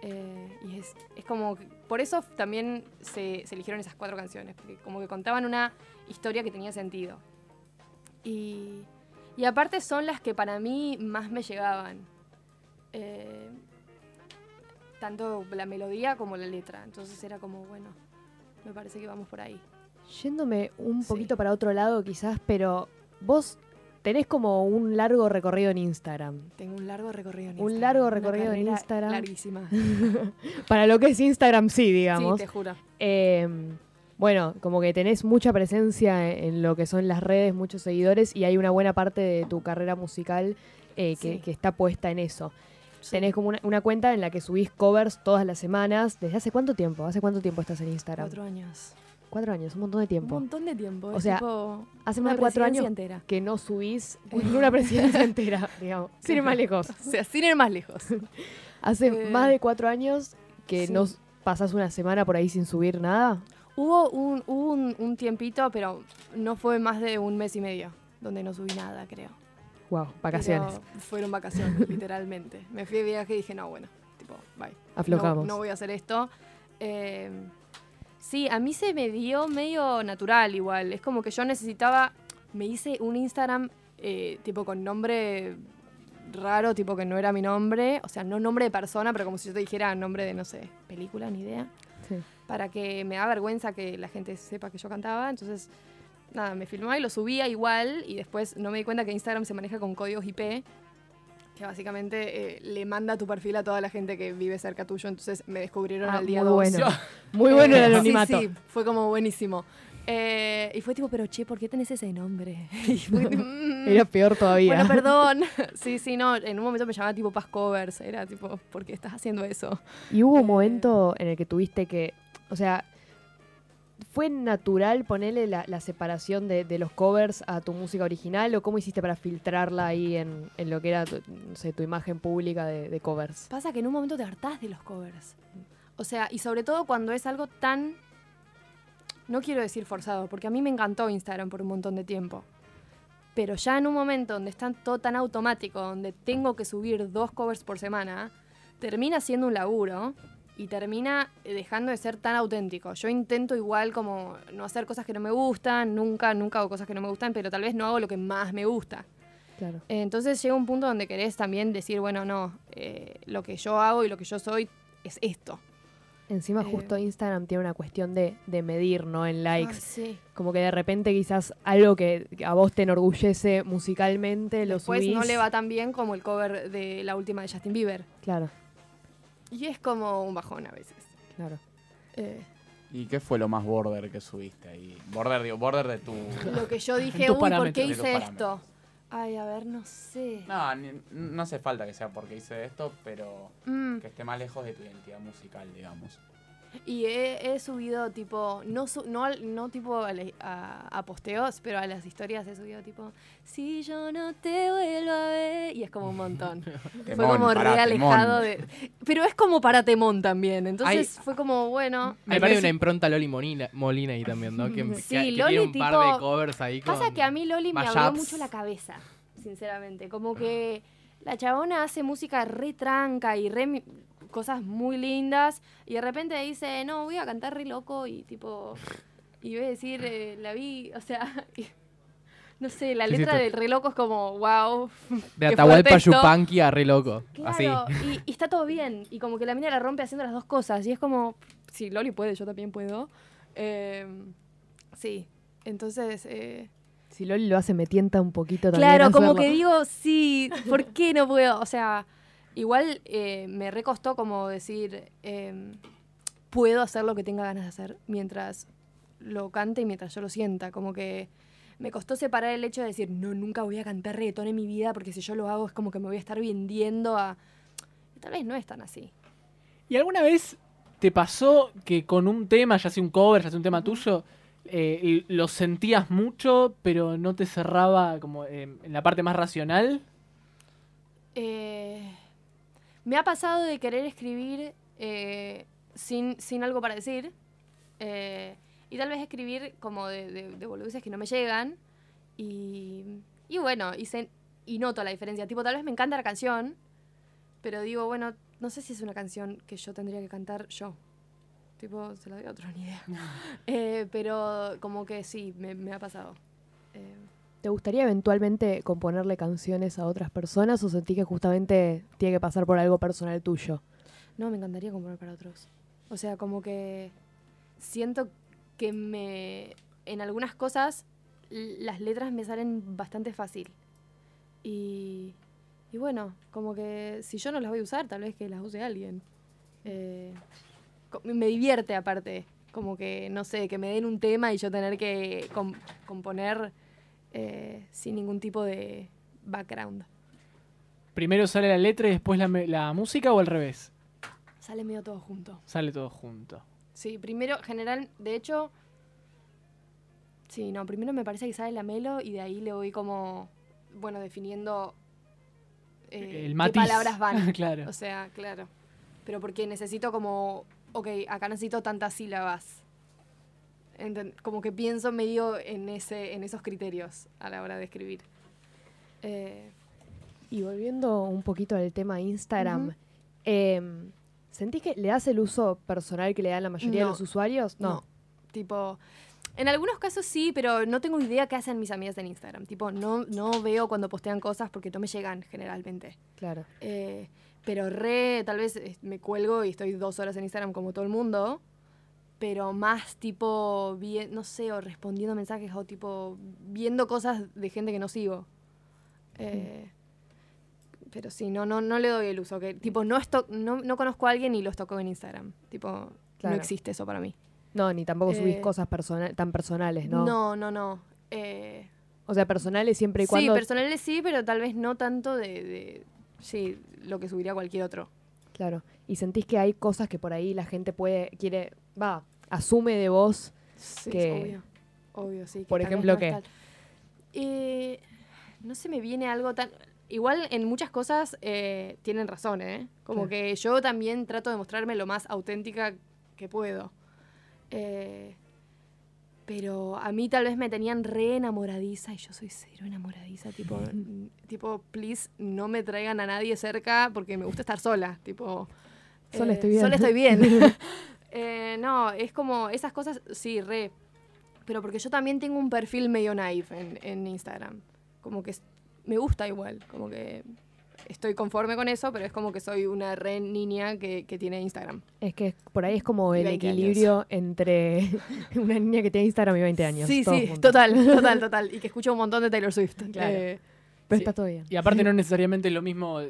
Eh, y es, es como, por eso también se, se eligieron esas cuatro canciones, porque como que contaban una historia que tenía sentido. Y, y aparte son las que para mí más me llegaban. Eh, tanto la melodía como la letra. Entonces era como, bueno, me parece que vamos por ahí. Yéndome un Sí. poquito para otro lado quizás, pero vos tenés como un largo recorrido en Instagram. Tengo un largo recorrido en Un Instagram. largo Una recorrido en Instagram. Larguísima. Para lo que es Instagram sí, Sí, digamos. te juro. Eh, bueno, como que tenés mucha presencia en, en lo que son las redes, muchos seguidores y hay una buena parte de tu carrera musical eh, que, Sí. que está puesta en eso. Sí. Tenés como una, una cuenta en la que subís covers todas las semanas. ¿Desde hace cuánto tiempo? ¿Hace cuánto tiempo estás en Instagram? Cuatro años. Cuatro años, un montón de Un tiempo. montón de tiempo. O sea, tipo Hace más de cuatro años entera. que no subís en una presidencia entera, digamos. Sin ir más lejos. O sea, sin ir más lejos. Hace Eh, más de cuatro años que sí. no pasás una semana por ahí sin subir nada. Hubo un, hubo un, un tiempito, pero no fue más de un mes y medio, donde no subí nada, creo. Wow, vacaciones. Pero fueron vacaciones, literalmente. Me fui de viaje y dije, no, bueno, tipo, bye. Aflojamos. No, no voy a hacer esto. Eh, sí, a mí se me dio medio natural igual. Es como que yo necesitaba, me hice un Instagram eh, tipo con nombre raro, tipo que no era mi nombre. O sea, no nombre de persona, pero como si yo te dijera nombre de, no sé, película, ni idea. Sí. Para que me da vergüenza que la gente sepa que yo cantaba. Entonces, nada, me filmaba y lo subía igual. Y después no me di cuenta que Instagram se maneja con códigos IP que básicamente eh, le manda tu perfil a toda la gente que vive cerca tuyo, entonces me descubrieron Ah, al día muy 2. bueno. Muy bueno el anonimato. Sí, sí, fue como buenísimo. Eh, y fue tipo, pero che, ¿por qué tenés ese nombre? Y fue, "Mm, Era peor todavía. Bueno, perdón. sí, sí, no. En un momento me llamaba tipo Paz Covers. Era tipo, ¿por qué estás haciendo eso? Y hubo un momento en el que tuviste que, o sea, ¿fue natural ponerle la, separación de, los covers a tu música original o cómo hiciste para filtrarla ahí en, lo que era tu imagen pública de, de covers? Pasa que en un momento te hartás de los covers. O sea, y sobre todo cuando es algo tan. No quiero decir forzado, porque a mí me encantó Instagram por un montón de tiempo. Pero ya en un momento donde está todo tan automático, donde tengo que subir dos covers por semana, termina siendo un laburo y termina eh, dejando de ser tan auténtico. Yo intento igual como no hacer cosas que no me gustan, nunca, nunca hago cosas que no me gustan, pero tal vez no hago lo que más me gusta. Claro. Eh, Entonces llega un punto donde querés también decir, bueno, no, eh, lo que yo hago y lo que yo soy es esto. Encima Eh, justo Instagram tiene una cuestión de, de medir, ¿no? En likes. Ay, sí. Como que de repente quizás algo que a vos te enorgullece musicalmente, lo Después subís. no le va tan bien como el cover de la última de Justin Bieber. Claro, Y es como un bajón a veces. claro. Eh, ¿Y qué fue lo más border que subiste ahí? Border, digo, border de tu... lo que yo dije, uy, ¿por qué hice esto? Ay, a ver, no sé. No, ni- no hace falta que sea porque hice esto, pero Mm, que esté más lejos de tu identidad musical, digamos. Y he, he subido tipo, no, su- no, no tipo a, a- a posteos, pero a las historias he subido tipo, si yo no te vuelvo a ver. Y es como un montón. fue como re alejado temón. de... Pero es como para Temón también. Entonces Hay- fue como, bueno... Hay medio parece- una impronta Loli Molina, Molina ahí también, ¿no? Que, Sí, que- que Loli tiene un par de covers ahí con... Pasa que a mí Loli me abrió mucho la cabeza, sinceramente. Como que la chabona hace música re tranca y re mi- cosas muy lindas y de repente dice, no, voy a cantar re loco y tipo... Y voy a decir, eh, la vi, o sea... y- no sé, la Sí, sí, letra del re loco es como, wow. De Atahualpa. Yupanqui a re loco. Así. Claro, y, y está todo bien. Y como que la mina la rompe haciendo las dos cosas. Y es como, si Loli puede, yo también puedo. Eh, sí, entonces... eh, Si Loli lo hace, me tienta un poquito también. Claro, como hacerlo. que digo, sí, ¿por qué no puedo? O sea, igual eh, me recostó como decir, eh, puedo hacer lo que tenga ganas de hacer mientras lo cante y mientras yo lo sienta. Como que me costó separar el hecho de decir, no, nunca voy a cantar reggaetón en mi vida porque si yo lo hago es como que me voy a estar vendiendo a... Tal vez no es tan así. ¿Y alguna vez te pasó que con un tema, ya sea un cover, ya sea un tema tuyo, eh, lo sentías mucho, pero no te cerraba como eh, en la parte más racional? Eh, me ha pasado de querer escribir eh, sin, sin algo para decir. eh, y tal vez escribir como de, de, de boludeces que no me llegan. Y, y bueno, y, se- y noto la diferencia. Tipo, tal vez me encanta la canción, pero digo, bueno, no sé si es una canción que yo tendría que cantar yo. Tipo, se la doy a otro, ni idea. Eh, pero como que sí, me, me ha pasado. Eh, ¿Te gustaría eventualmente componerle canciones a otras personas o sentí que justamente tiene que pasar por algo personal tuyo? No, me encantaría componer para otros. O sea, como que siento que me. En algunas cosas las letras me salen bastante fácil. Y. Y bueno, como que si yo no las voy a usar, tal vez que las use alguien. Eh, me divierte aparte. Como que, no sé, que me den un tema y yo tener que com- componer eh, sin ningún tipo de background. ¿Primero sale la letra y después la, la música o al revés? Sale medio todo junto. Sale todo junto. Sí, primero, general, de hecho, sí, no, primero me parece que sale la melo y de ahí le voy como, bueno, definiendo eh, El qué matiz. palabras van. Claro. O sea, claro. Pero porque necesito como, ok, acá necesito tantas sílabas. Como que pienso medio en, ese, en esos criterios a la hora de escribir. Eh, Y volviendo un poquito al tema Instagram, Ujú. em, ¿sentís que le das el uso personal que le dan la mayoría de No. los usuarios? No. Tipo, en algunos casos sí, pero no tengo idea qué hacen mis amigas en Instagram. Tipo, no, no veo cuando postean cosas porque no me llegan generalmente. Claro. Eh, pero re, tal vez eh, me cuelgo y estoy dos horas en Instagram como todo el mundo. Pero más tipo, bien, no sé, o respondiendo mensajes o tipo viendo cosas de gente que no sigo. Eh, Pero sí, no, no, no le doy el uso. Que, tipo, no, esto, no, no conozco a alguien y lo toco en Instagram. Tipo, Claro. no existe eso para mí. No, ni tampoco subís Eh, cosas persona- tan personales, ¿no? No, no, no. Eh, O sea, personales siempre y sí, cuando... personales sí, pero tal vez no tanto de, de- sí, lo que subiría cualquier otro. Claro. Y sentís que hay cosas que por ahí la gente puede, quiere, va, asume de vos. Sí, Que- obvio. Obvio, sí. que Por ejemplo, ¿qué? Eh, no se me viene algo tan... Igual en muchas cosas eh, tienen razón, ¿eh? Como que yo también trato de mostrarme lo más auténtica que puedo. Eh, pero a mí tal vez me tenían re enamoradiza y yo soy cero enamoradiza. Tipo, n- tipo please, no me traigan a nadie cerca porque me gusta estar sola. Tipo, Sola eh, estoy bien. Sola estoy bien. Eh, no, es como esas cosas, sí, re. Pero porque yo también tengo un perfil medio naive en, en Instagram. Como que me gusta igual. Como que estoy conforme con eso, pero es como que soy una re niña que, que tiene Instagram. Es que por ahí es como el 20 años. equilibrio entre una niña que tiene Instagram y 20 años. Sí, sí, juntos. total, total, total. Y que escucho un montón de Taylor Swift. Claro. Eh, Pero Sí. está todo bien. Y aparte no es necesariamente lo mismo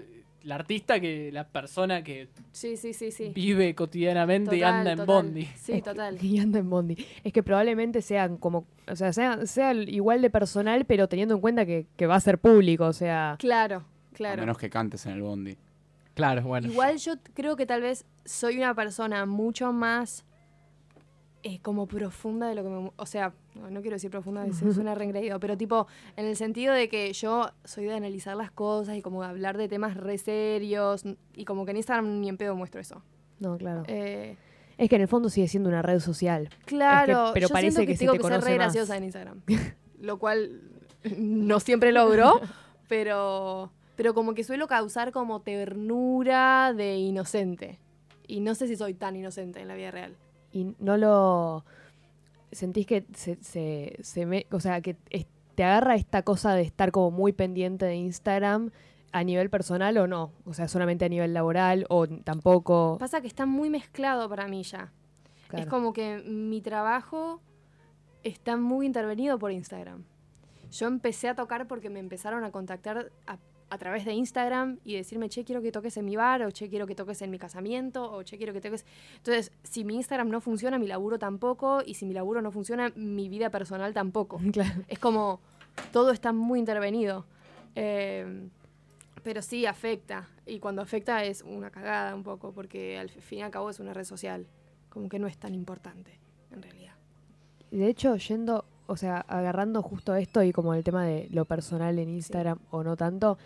la artista que la persona que sí, sí, sí, sí. vive cotidianamente y Total, anda en total. Bondi. Sí, Es que- total. Y anda en Bondi. Es que probablemente sean como, o sea, sea, sea igual de personal, pero teniendo en cuenta que, que va a ser público, o sea, Claro, A claro. menos que cantes en el bondi. Claro, bueno. Igual yo creo que tal vez soy una persona mucho más eh, como profunda de lo que me... O sea, no, no quiero decir profunda, a veces suena reengreído, pero tipo, en el sentido de que yo soy de analizar las cosas y como de hablar de temas re serios y como que en Instagram ni en pedo muestro eso. no, claro. Eh, Es que en el fondo sigue siendo una red social. claro, pero yo parece que, que se tengo te que ser re más. graciosa en Instagram, lo cual no siempre logro, pero, pero como que suelo causar como ternura de inocente. Y no sé si soy tan inocente en la vida real. Y no lo sentís que se, se, se me, o sea, que te agarra esta cosa de estar como muy pendiente de Instagram a nivel personal o no, o sea, solamente a nivel laboral o tampoco. Pasa que está muy mezclado para mí ya. Es como que mi trabajo está muy intervenido por Instagram. Yo empecé a tocar porque me empezaron a contactar a, a través de Instagram y decirme, che, quiero que toques en mi bar, o che, quiero que toques en mi casamiento, o che, quiero que toques... Entonces, si mi Instagram no funciona, mi laburo tampoco, y si mi laburo no funciona, mi vida personal tampoco. Claro. Es como, todo está muy intervenido. Eh, pero sí afecta. Y cuando afecta es una cagada un poco, porque al fin y al cabo es una red social. Como que no es tan importante, en realidad. De hecho, yendo, o sea, agarrando justo esto y como el tema de lo personal en Instagram o no tanto,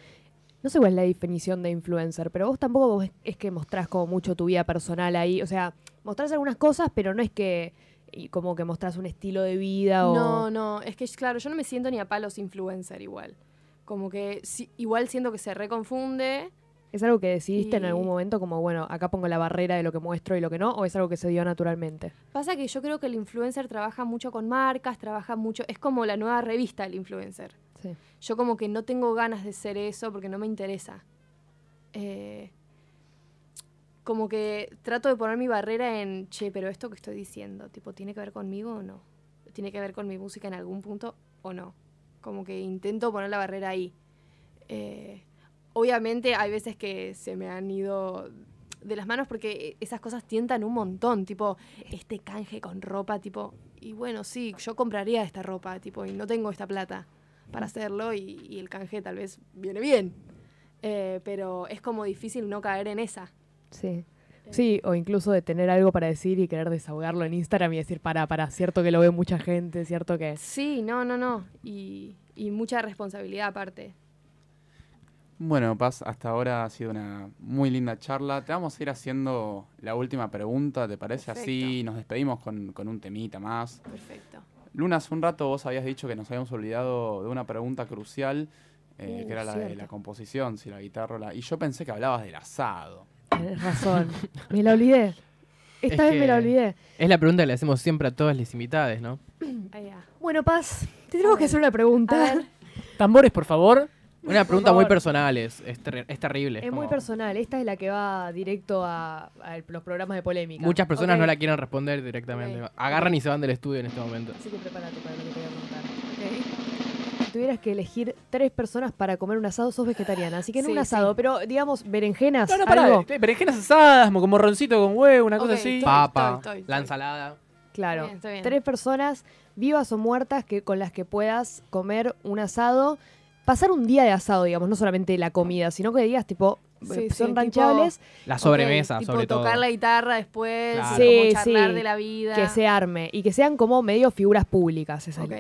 no sé cuál es la definición de influencer, pero vos tampoco vos es, que mostrás como mucho tu vida personal ahí, o sea, mostrás algunas cosas, pero no es que y como que mostrás un estilo de vida o... No, no, es que claro, yo no me siento ni a palos influencer igual. Como que igual siento que se reconfunde. ¿Es algo que decidiste en algún momento como, bueno, acá pongo la barrera de lo que muestro y lo que no? ¿O es algo que se dio naturalmente? Pasa que yo creo que el influencer trabaja mucho con marcas, trabaja mucho, es como la nueva revista el influencer. Sí. Yo como que no tengo ganas de ser eso porque no me interesa. Eh, como que trato de poner mi barrera en, che, pero esto que estoy diciendo, tipo, ¿tiene que ver conmigo o no? ¿Tiene que ver con mi música en algún punto o no? Como que intento poner la barrera ahí. Eh, obviamente hay veces que se me han ido de las manos porque esas cosas tientan un montón, tipo, este canje con ropa, tipo, y bueno, sí, yo compraría esta ropa, tipo, y no tengo esta plata para hacerlo y, y el canje tal vez viene bien. Eh, pero es como difícil no caer en esa. Sí. Sí, o incluso de tener algo para decir y querer desahogarlo en Instagram y decir, para, para, cierto que lo ve mucha gente, cierto que... Sí, no, no, no. Y, y mucha responsabilidad aparte. Bueno, Paz, hasta ahora ha sido una muy linda charla. Te vamos a ir haciendo la última pregunta, ¿te parece? Así nos despedimos con, con un temita más. Perfecto. Luna, hace un rato vos habías dicho que nos habíamos olvidado de una pregunta crucial, eh, Uh, que era la de la composición, si la guitarra o la... Y yo pensé que hablabas del asado. Tienes razón. me la olvidé. Esta Es vez me la olvidé. Es la pregunta que le hacemos siempre a todas las invitadas, ¿no? Bueno, Paz, te tenemos que hacer una pregunta. Tambores, por favor. Una pregunta muy personal, es, es, ter- es terrible. Es muy como- personal. Esta es la que va directo a, a el- los programas de polémica. Muchas personas Ok. no la quieren responder directamente. Ok. Agarran y se van del estudio en este momento. Así que prepárate para lo que te voy a contar. Si tuvieras que elegir tres personas para comer un asado, sos vegetariana. Así que no Sí, un asado, sí. pero digamos berenjenas, No, no, pará. algo. eh, Berenjenas asadas, como morroncito con huevo, una cosa Ok, así. Papa, estoy, estoy, la ensalada. Claro. Bien, está bien. Tres personas vivas o muertas que con las que puedas comer un asado. Pasar un día de asado, digamos, no solamente la comida, sino que digas, tipo, Sí, eh, son sí, ranchables, La sobremesa, tipo sobre todo. tocar la guitarra después, Claro. como charlar sí. de la vida. que se arme y que sean como medio figuras públicas. Esa Ok,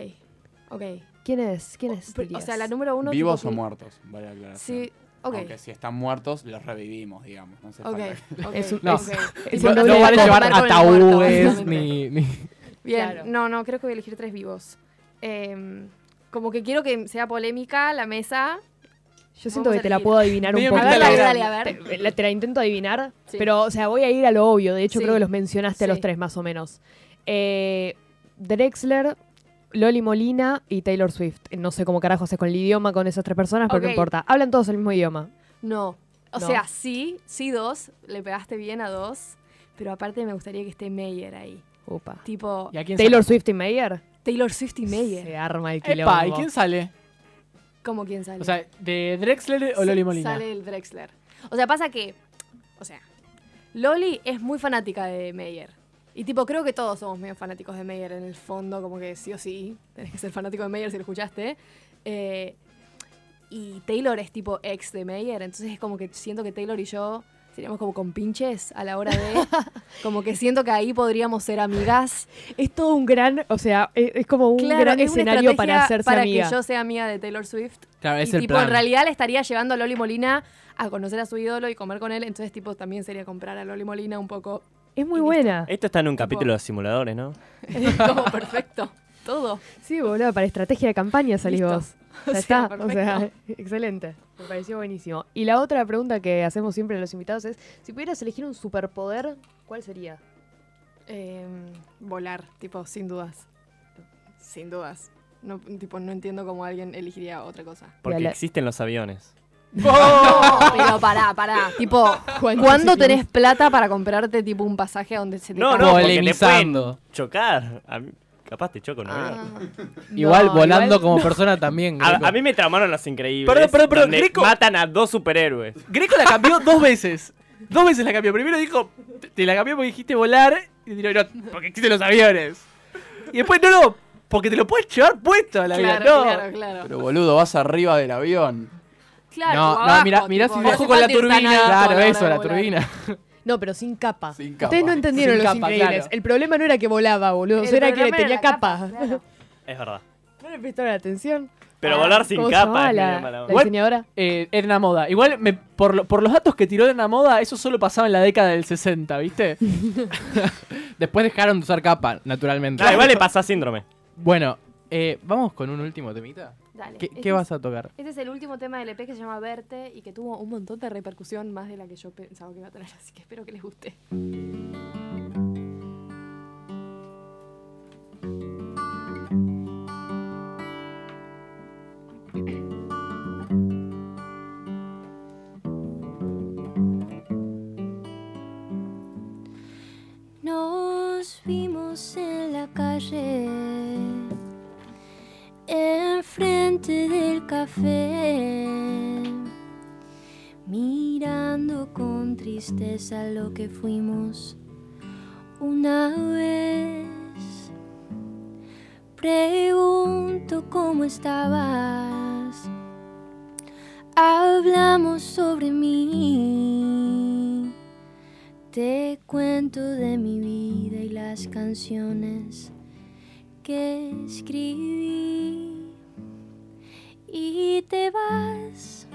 ok. ¿Quién es? ¿Quién es? O sea, la número uno... ¿Vivos tipo o muertos? Vale la aclaración. Sí, ok. Aunque si están muertos, los revivimos, digamos. No hace Ok, falta. ok, Es un- No. es No, no vale de llevar ataúdes ni, ni- Bien, Claro. no, no, creo que voy a elegir tres vivos. Em, como que quiero que sea polémica la mesa. Yo siento que a te la puedo adivinar un Medio poco. te la- dale, dale, a ver. Te, la, te la intento adivinar, Sí. pero, o sea, voy a ir a lo obvio. De hecho, Sí. creo que los mencionaste a los Sí. tres, más o menos. Eh, Drexler, Loli Molina y Taylor Swift. No sé cómo carajo haces con el idioma con esas tres personas, pero Ok. no importa. Hablan todos el mismo idioma. No. O No. sea, sí, sí dos, le pegaste bien a dos, pero aparte me gustaría que esté Meyer ahí. Upa. Tipo, ¿Y a quién Taylor? Swift y Mayer. Taylor Swift y Meyer. Se arma el quilombo. Epa, ¿y quién sale? ¿Cómo quién sale? O sea, ¿de Drexler o Loli Molina? Sale el Drexler. O sea, pasa que, o sea, Loli es muy fanática de Meyer. Y tipo, creo que todos somos medio fanáticos de Meyer en el fondo, como que sí o sí, tenés que ser fanático de Meyer si lo escuchaste. Eh, y Taylor es tipo ex de Meyer, entonces es como que siento que Taylor y yo seríamos como compinches a la hora de... como que siento que ahí podríamos ser amigas. Es todo un gran, o sea, es, es como un Claro, gran es escenario para hacerse para amiga. que yo sea amiga de Taylor Swift. Claro, es y el tipo, plan. en realidad le estaría llevando a Loli Molina a conocer a su ídolo y comer con él. Entonces, tipo, también sería comprar a Loli Molina un poco Es muy buena. Esto está en un Tipo- capítulo de simuladores, ¿no? como perfecto. Todo. Sí, boludo, para estrategia de campaña salís Listo. vos. O sea, está, o sea, excelente. Me pareció buenísimo. Y la otra pregunta que hacemos siempre a los invitados es, si pudieras elegir un superpoder, ¿cuál sería? Eh, volar, tipo, sin dudas. Sin dudas. No, tipo, no entiendo cómo alguien elegiría otra cosa. Porque la- existen los aviones. Pero pará, pará. Tipo, ¿Cuántos ¿cuándo tenés plata para comprarte tipo un pasaje a donde se te No, no, porque te pueden chocar. A mí- capaz te choco avión. Ah, Igual No, volando igual- como persona también. Greco. A, a mí me traumaron los increíbles. Perdón, perdón, perdón, donde Greco- matan a dos superhéroes. Greco la cambió dos veces. Dos veces la cambió. Primero dijo, te- te la cambió porque dijiste volar. Y dijo, no, porque existen los aviones. Y después, no, no, porque te lo puedes llevar puesto al avión. claro, no. claro, claro. Pero boludo, vas arriba del avión. Claro, No, o no, abajo, mirá- mirá tipo, si no bajo hace con la falta ir tan turbina. alto a Claro, hora eso, de la volar. turbina. No, pero sin capa. Sin capa. Ustedes no entendieron Sin los capa, increíbles. claro. El problema no era que volaba, boludo. El era que problema era tenía la capa. claro. Es verdad. ¿No le prestaron atención? Pero Ah, volar sin ¿cómo se capa llamaba es la, medio mala la onda. Igual- diseñadora? Eh, Edna Moda. Igual, me- por, lo- por los datos que tiró Edna Moda, eso solo pasaba en la década del 60, ¿viste? Después dejaron de usar capa, naturalmente. Ah, igual le pasa síndrome. Bueno, eh, vamos con un último temita. Dale. ¿Qué, Este qué es- vas a tocar? Este es el último tema del EP que se llama Verte y que tuvo un montón de repercusión más de la que yo pensaba que iba a tener, así que espero que les guste. Nos vimos en la calle, enfrente del café, mirando con tristeza lo que fuimos una vez. Pregunto cómo estabas, hablamos sobre mí. Te cuento de mi vida y las canciones que escribí. Y te vas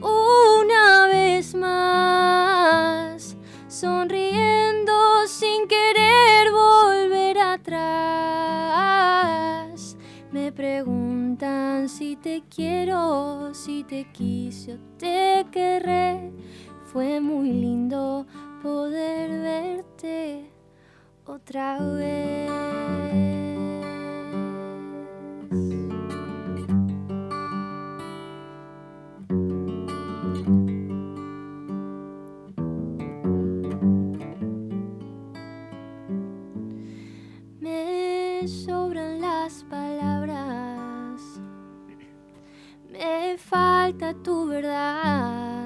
una vez más, sonriendo sin querer volver atrás. Me preguntan si te quiero, si te quise o te querré. Fue muy lindo poder verte otra vez. Tu verdad.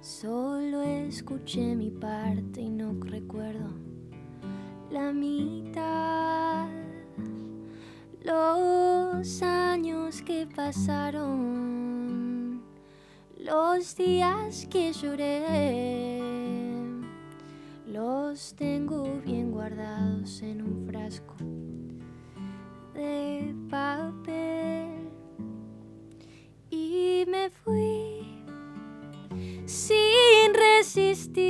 Solo escuché mi parte y no recuerdo la mitad. Los años que pasaron, los días que lloré, los tengo bien guardados en un frasco de papel. Y me fui sin resistir,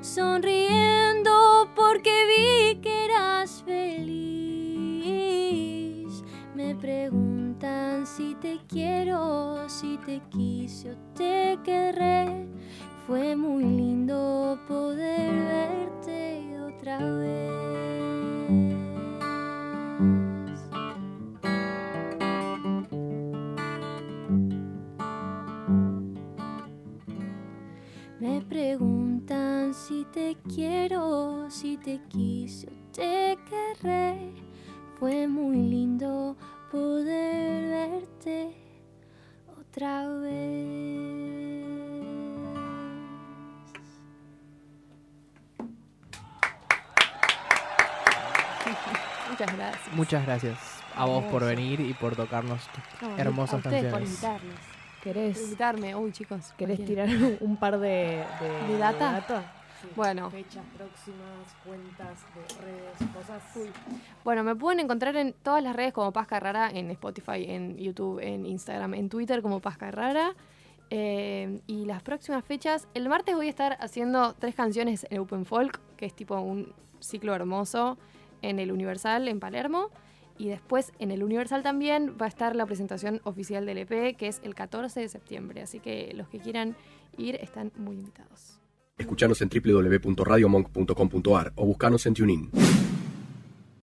sonriendo porque vi que eras feliz. Me preguntan si te quiero, si te quise o te querré. Muchas gracias a vos por venir y por tocarnos No, hermosas a ustedes por canciones. invitarnos. Por ¿Querés, invitarme. Uy, chicos. ¿querés tirar un par de, de, ¿De data? Sí. Bueno. Fechas próximas, cuentas de redes, cosas. Bueno, me pueden encontrar en todas las redes como Paz Carrara, en Spotify, en YouTube, en Instagram, en Twitter como Paz Carrara. Eh, y las próximas fechas, el martes voy a estar haciendo tres canciones en Open Folk, que es tipo un ciclo hermoso en el Universal en Palermo. Y después en el Universal también va a estar la presentación oficial del EP, que es el 14 de septiembre. Así que los que quieran ir están muy invitados. Escuchanos en www.radiomonk.com.ar o buscanos en TuneIn.